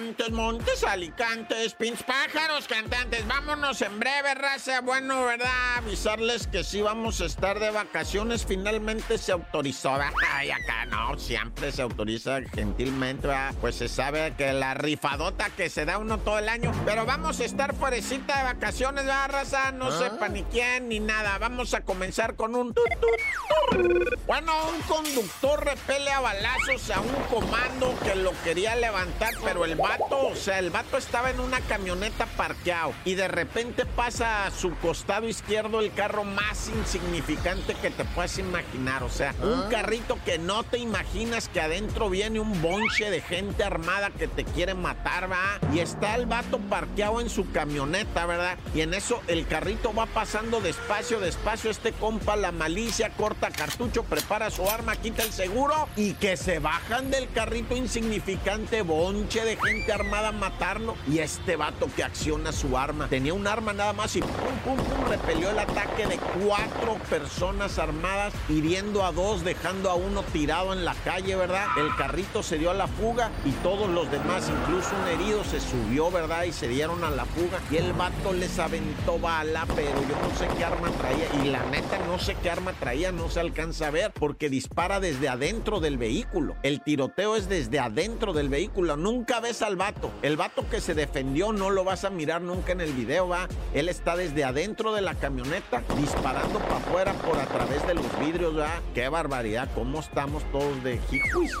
Montes, Montes, Alicantes, Pins, Pájaros, cantantes. Vámonos en breve, raza. Bueno, ¿verdad? Avisarles que sí vamos a estar de vacaciones. Finalmente se autorizó. Ay, acá no, siempre se autoriza gentilmente, ¿verdad? Pues se sabe que la rifadota que se da uno todo el año. Pero vamos a estar pobrecita de vacaciones, ¿verdad, raza? No Ah. sepa ni quién ni nada. Vamos a comenzar con un... tut, tut, tut. Bueno, un conductor repele a balazos a un comando que lo quería levantar, pero el vato, o sea, el vato estaba en una camioneta parqueado y de repente pasa a su costado izquierdo el carro más insignificante que te puedas imaginar. O sea, un carrito que no te imaginas que adentro viene un bonche de gente armada que te quiere matar, va. Y está el vato parqueado en su camioneta, ¿verdad? Y en eso el carrito va pasando despacio, despacio. Este compa, la malicia, corta cartucho, prepara su arma, quita el seguro y que se bajan del carrito insignificante, bonche de gente armada a matarlo. Y este vato que acciona su arma, tenía un arma nada más y pum, pum, pum, repelió el ataque de cuatro personas armadas, hiriendo a dos, dejando a uno tirado en la calle, ¿verdad? El carrito se dio a la fuga y todos los demás, incluso un herido, se subió, ¿verdad? Y se dieron a la fuga. Y el vato les aventó bala, pero yo no sé qué arma traía. Y la neta, no sé qué arma traía, no se alcanza a ver, porque dispara desde adentro del vehículo. El tiroteo es desde adentro del vehículo. Nunca ves al vato. El vato que se defendió no lo vas a mirar nunca en el video, va. Él está desde adentro de la camioneta, disparando para afuera por a través de los vidrios, va. Qué barbaridad, cómo estamos todos de jijuis.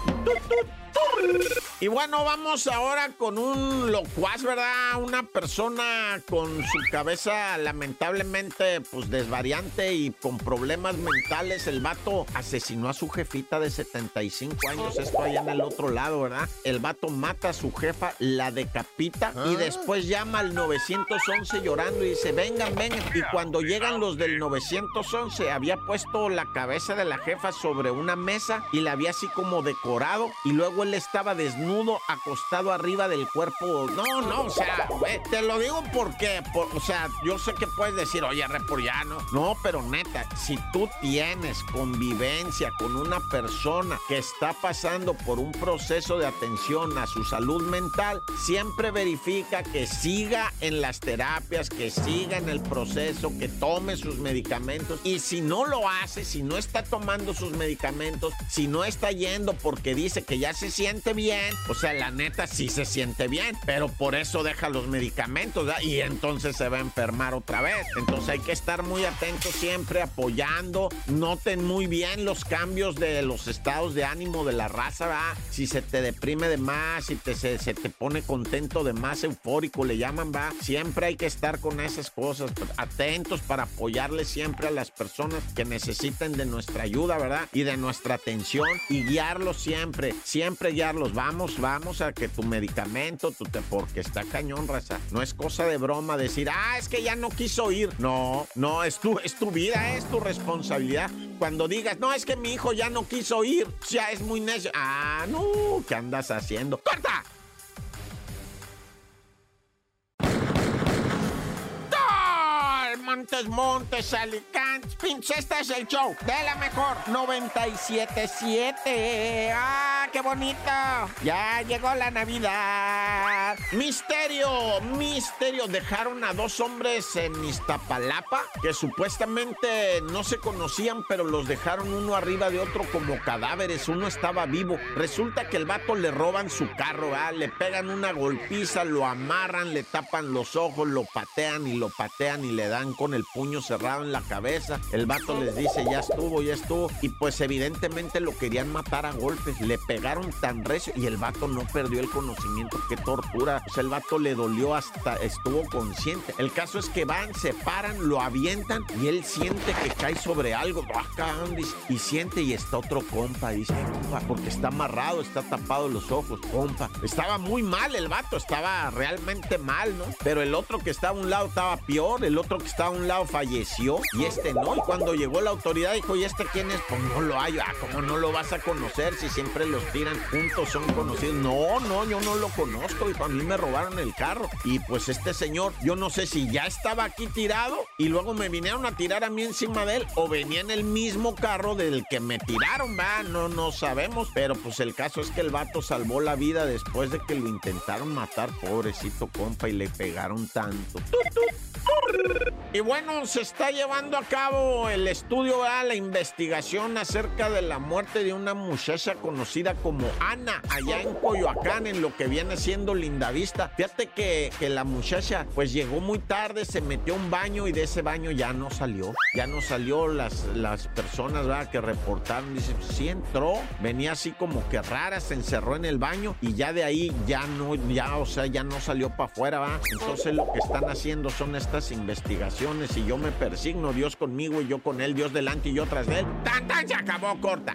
Y bueno, vamos ahora con un locuaz, ¿verdad? Una persona con su cabeza lamentablemente pues desvariante y con problemas mentales. El vato asesinó a su jefita de 75 años, esto allá en el otro lado, ¿verdad? El vato mata a su jefa, la decapita y después llama al 911 llorando y dice, vengan, vengan. Y cuando llegan los del 911, había puesto la cabeza de la jefa sobre una mesa y la había así como decorado y luego él estaba desnudo, acostado arriba del cuerpo. No, no, o sea, eh, te lo digo porque, por- o sea, yo sé que puedes decir, oye, repor ya no. No, pero neta, si tú tienes convivencia con una persona que está pasando por un proceso de atención a su salud mental, siempre verifica que siga en las terapias, que siga en el proceso, que tome sus medicamentos. Y si no lo hace, si no está tomando sus medicamentos, si no está yendo porque dice que ya se siente bien, o sea, la neta sí se siente bien, pero por eso deja los medicamentos ¿verdad? y entonces se va a enfermar otra vez. Entonces hay que estar muy atentos siempre, apoyando. Noten muy bien los cambios de los estados de ánimo de la raza, ¿verdad? Si se te deprime de más, si te, se, se te pone contento de más, eufórico le llaman, va. Siempre hay que estar con esas cosas, atentos para apoyarle siempre a las personas que necesiten de nuestra ayuda, ¿verdad? Y de nuestra atención y guiarlos siempre, siempre guiarlos. Vamos, vamos a que tu medicamento, tu te, porque está cañón, raza. No es cosa de broma decir, ah, es que ya no quiso ir. No, no, es tu, es tu vida, es tu responsabilidad. Cuando digas, no, es que mi hijo ya no quiso ir, ya es muy necio. Ah, no, ¿qué andas haciendo? ¡Corta! Montes, Montes, Alicantes, pinche, este es el show de la mejor 97.7. ¡Ah, qué bonito! Ya llegó la Navidad. Misterio, misterio. Dejaron a dos hombres en Iztapalapa que supuestamente no se conocían, pero los dejaron uno arriba de otro como cadáveres. Uno estaba vivo. Resulta que el vato le roban su carro, le pegan una golpiza, lo amarran, le tapan los ojos, lo patean y lo patean y le dan con el puño cerrado en la cabeza. El vato les dice, ya estuvo, ya estuvo. Y pues evidentemente lo querían matar a golpes. Le pegaron tan recio y el vato no perdió el conocimiento. Qué tortura. O sea, el vato le dolió hasta estuvo consciente. El caso es que van, se paran, lo avientan y él siente que cae sobre algo. Y siente y está otro compa. Dice, compa, porque está amarrado, está tapado los ojos, compa. Estaba muy mal el vato, estaba realmente mal, ¿no? Pero el otro que estaba a un lado estaba peor, el otro que estaba a un lado falleció y este no. Y cuando llegó la autoridad dijo, ¿y este quién es? Pues no lo hay. Ah, ¿cómo no lo vas a conocer si siempre los tiran juntos, son conocidos. No, no, yo no lo conozco, y a mí me robaron el carro. Y pues este señor, yo no sé si ya estaba aquí tirado y luego me vinieron a tirar a mí encima de él o venía en el mismo carro del que me tiraron, va, no, no sabemos. Pero pues el caso es que el vato salvó la vida después de que lo intentaron matar, pobrecito compa, y le pegaron tanto. Y bueno, se está llevando a cabo el estudio, la investigación acerca de la muerte de una muchacha conocida como Ana, allá en Coyoacán, en lo que viene siendo Lindavista. Fíjate que, que la muchacha pues llegó muy tarde, se metió a un baño y de ese baño ya no salió. Ya no salió las, las personas ¿verdad? que reportaron. Dice, pues, sí entró, venía así como que rara, se encerró en el baño y ya de ahí ya no, ya, o sea, ya no salió para afuera, ¿va? Entonces lo que están haciendo son estas investigaciones y yo me persigno, Dios conmigo y yo con él, Dios delante y yo tras de él. ¡Tan, tan! Se acabó corta.